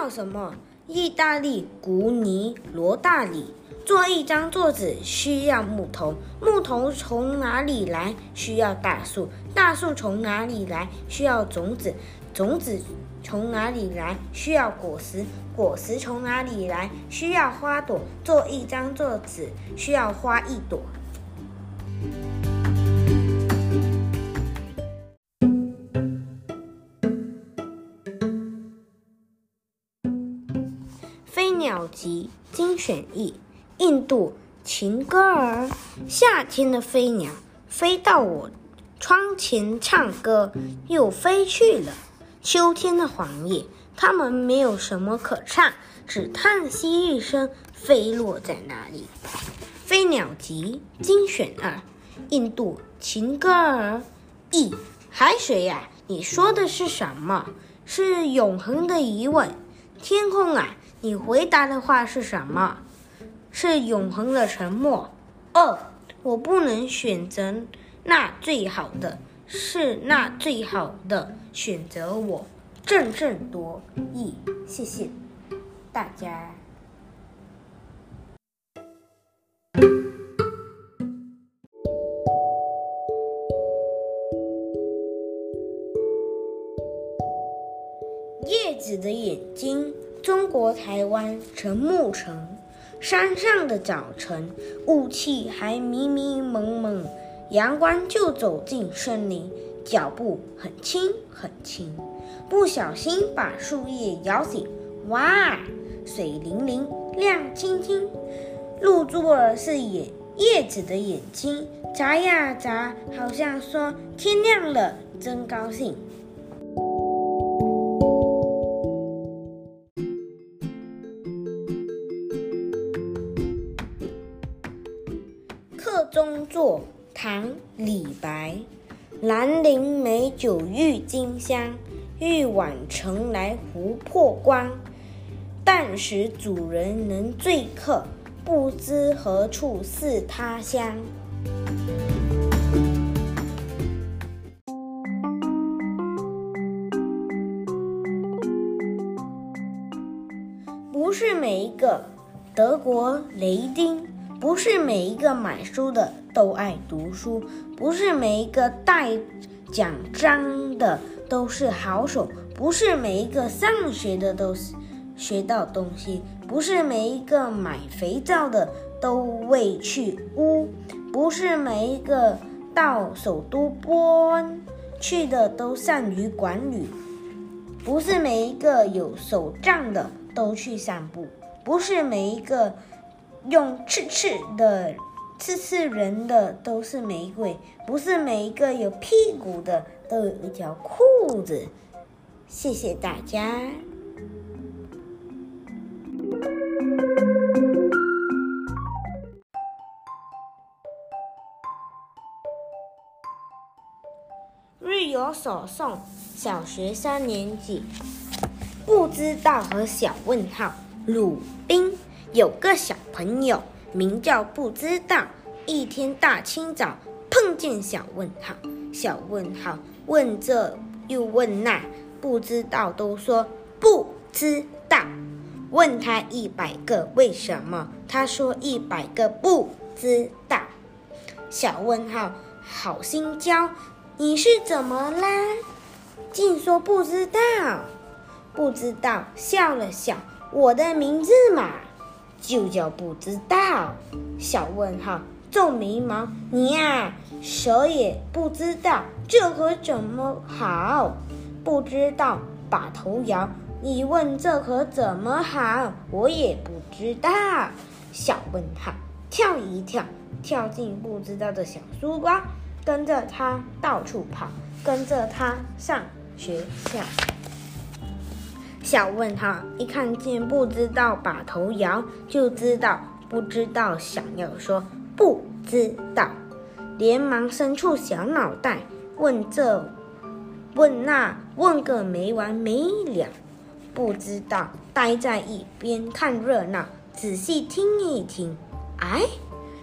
叫什么？意大利古尼罗大里。做一张桌子需要木头，木头从哪里来？需要大树，大树从哪里来？需要种子，种子从哪里来？需要果实，果实从哪里来？需要花朵。做一张桌子需要花一朵。《情歌儿，夏天的飞鸟飞到我窗前唱歌，又飞去了。秋天的黄叶，它们没有什么可唱，只叹息一声，飞落在那里。《飞鸟集》精选二，印度情歌儿，一海水呀，你说的是什么？是永恒的疑问。天空啊，你回答的话是什么？是永恒的沉默。二，我不能选择那最好的，是那最好的选择我。郑振铎译，谢谢大家。叶子的眼睛，中国台湾陈木成。山上的早晨，雾气还迷迷蒙蒙，阳光就走进森林，脚步很轻很轻，不小心把树叶摇醒。哇，水灵灵，亮晶晶，露出了是眼叶子的眼睛，眨呀眨，好像说天亮了，真高兴。作，唐·李白。兰陵美酒郁金香，玉碗盛来琥珀光。但使主人能醉客，不知何处是他乡。不是每一个德国雷丁。不是每一个买书的都爱读书，不是每一个带奖章的都是好手，不是每一个上学的都是学到东西，不是每一个买肥皂的都为去污，不是每一个到首都波恩去的都善于管理，不是每一个有手杖的都去散步，不是每一个。用赤赤的刺刺人的都是玫瑰，不是每一个有屁股的都有一条裤子。谢谢大家。日有所诵，小学三年级，不知道和小问号，鲁宾。有个小朋友名叫不知道，一天大清早碰见小问号，小问号问这又问那，不知道都说不知道。问他一百个为什么，他说一百个不知道。小问号好心教，你是怎么啦？竟说不知道，不知道笑了笑，我的名字嘛。就叫不知道，小问号皱眉毛，你呀，谁也不知道，这可怎么好？不知道，把头摇，你问这可怎么好？我也不知道。小问号跳一跳，跳进不知道的小书包，跟着他到处跑，跟着他上学校。小问号一看见不知道，把头摇，就知道不知道想要说不知道，连忙伸出小脑袋问这问那，问个没完没了。不知道待在一边看热闹，仔细听一听。哎，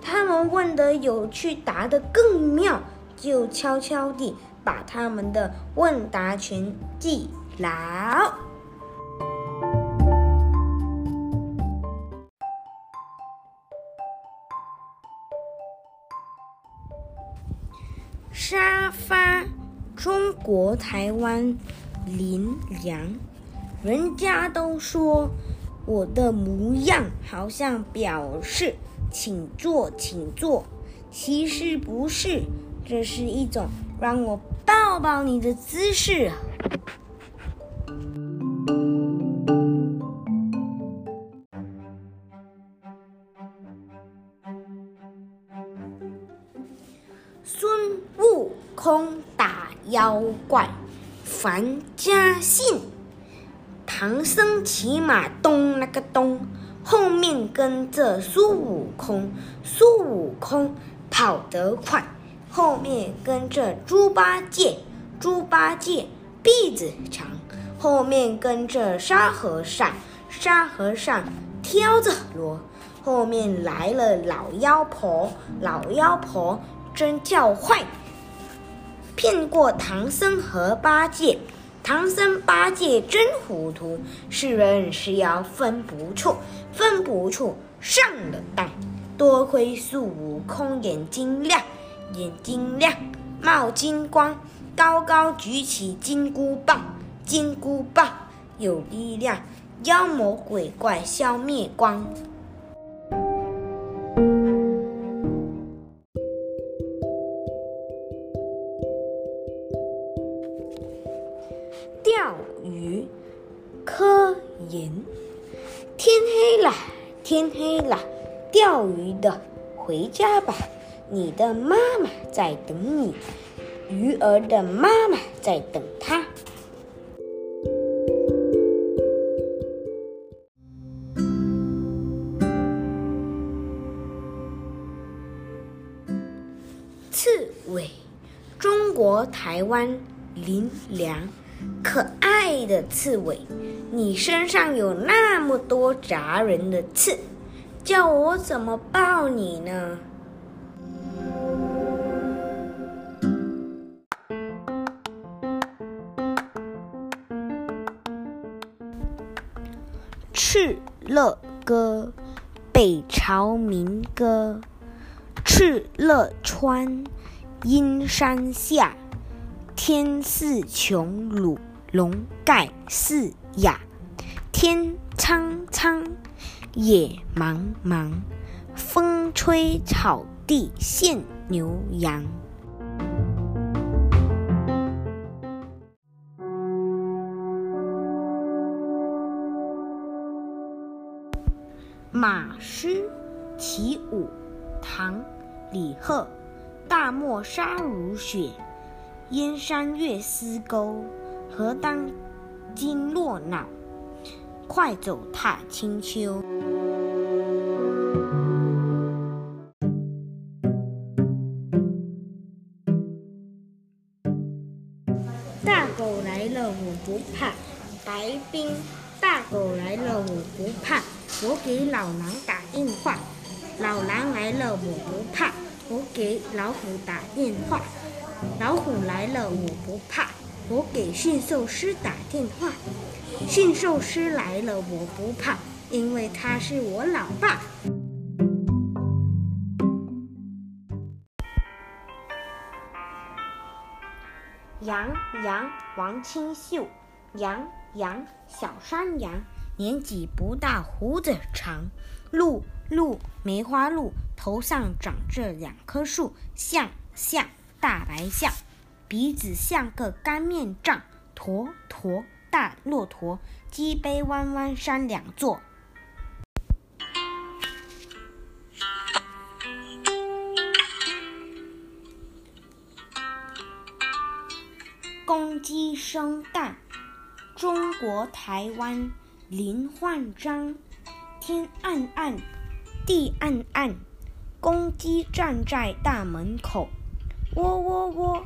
他们问的有趣，答得更妙，就悄悄地把他们的问答全记牢。沙发，中国台湾林良，人家都说我的模样好像表示请坐，请坐。其实不是，这是一种让我抱抱你的姿势。妖怪，樊家信。唐僧骑马咚那个咚，后面跟着孙悟空。孙悟空跑得快，后面跟着猪八戒。猪八戒鼻子长，后面跟着沙和尚。沙和尚挑着箩，后面来了老妖婆。老妖婆。真叫坏，骗过唐僧和八戒，唐僧八戒真糊涂，是人是妖分不出，分不出上了当。多亏孙悟空眼睛亮，眼睛亮冒金光，高高举起金箍棒，金箍棒有力量，妖魔鬼怪消灭光。家吧。你的妈妈在等你，鱼儿的妈妈在等它。刺猬，中国台湾林良。可爱的刺猬，你身上有那么多扎人的刺，叫我怎么抱你呢？《敕勒歌》，北朝民歌。敕勒川，阴山下。天似穹，庐笼盖四野。天苍苍，野茫茫，风吹草低见牛羊。马诗其五，唐·李贺。大漠沙如雪。燕山月似钩，何当金络脑？快走踏清秋。大狗来了，我不怕。白冰，大狗来了，我不怕。我给老狼打电话。老狼来了，我不怕。我给老虎打电话。老虎来了，我不怕。我给驯兽师打电话。驯兽师来了，我不怕，因为他是我老爸。羊羊，王清秀。羊羊，小山羊，年纪不大，胡子长。鹿鹿，梅花鹿，头上长着两棵树，像像。大白象，鼻子像个干面杖；驼驼，大骆驼，脊背弯弯山两座。鸡生蛋，中国台湾林焕章。天暗暗，地暗暗，公鸡站在大门口。喔喔喔！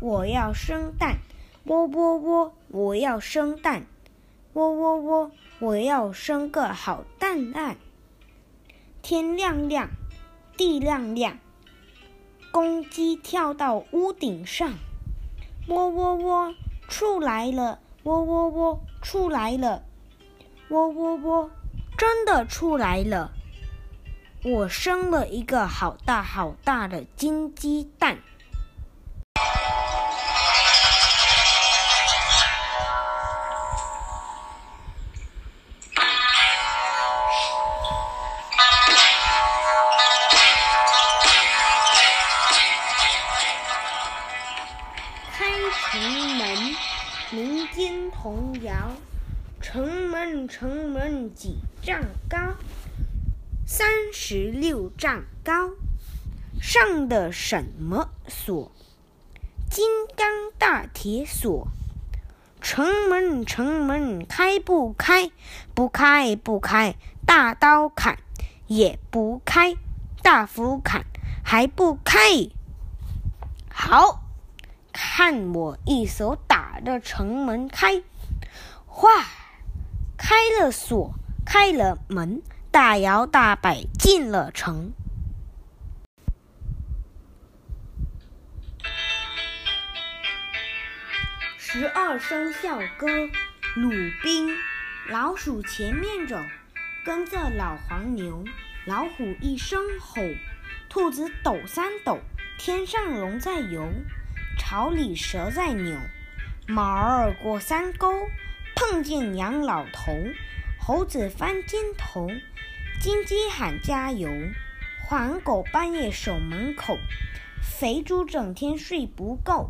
我要生蛋。喔喔喔！我要生蛋。喔喔喔！我要生个好蛋蛋。天亮亮，地亮亮，公鸡跳到屋顶上。喔喔喔！出来了！喔喔喔！出来了！喔喔喔！真的出来了！我生了一个好大好大的金鸡蛋。十六丈高。上的什么锁？金刚大铁锁。城门城门开不开？不开不开，大刀砍也不开，大斧砍还不开。好，看我一手打的城门开！哗，开了锁，开了门，大摇大摆进了城。十二生肖歌，鲁宾。老鼠前面走，跟着老黄牛。老虎一声吼，兔子抖三抖。天上龙在游，巢里蛇在扭。马儿过山沟，碰见杨老头。猴子翻筋头，金鸡喊加油。黄狗半夜守门口，肥猪整天睡不够。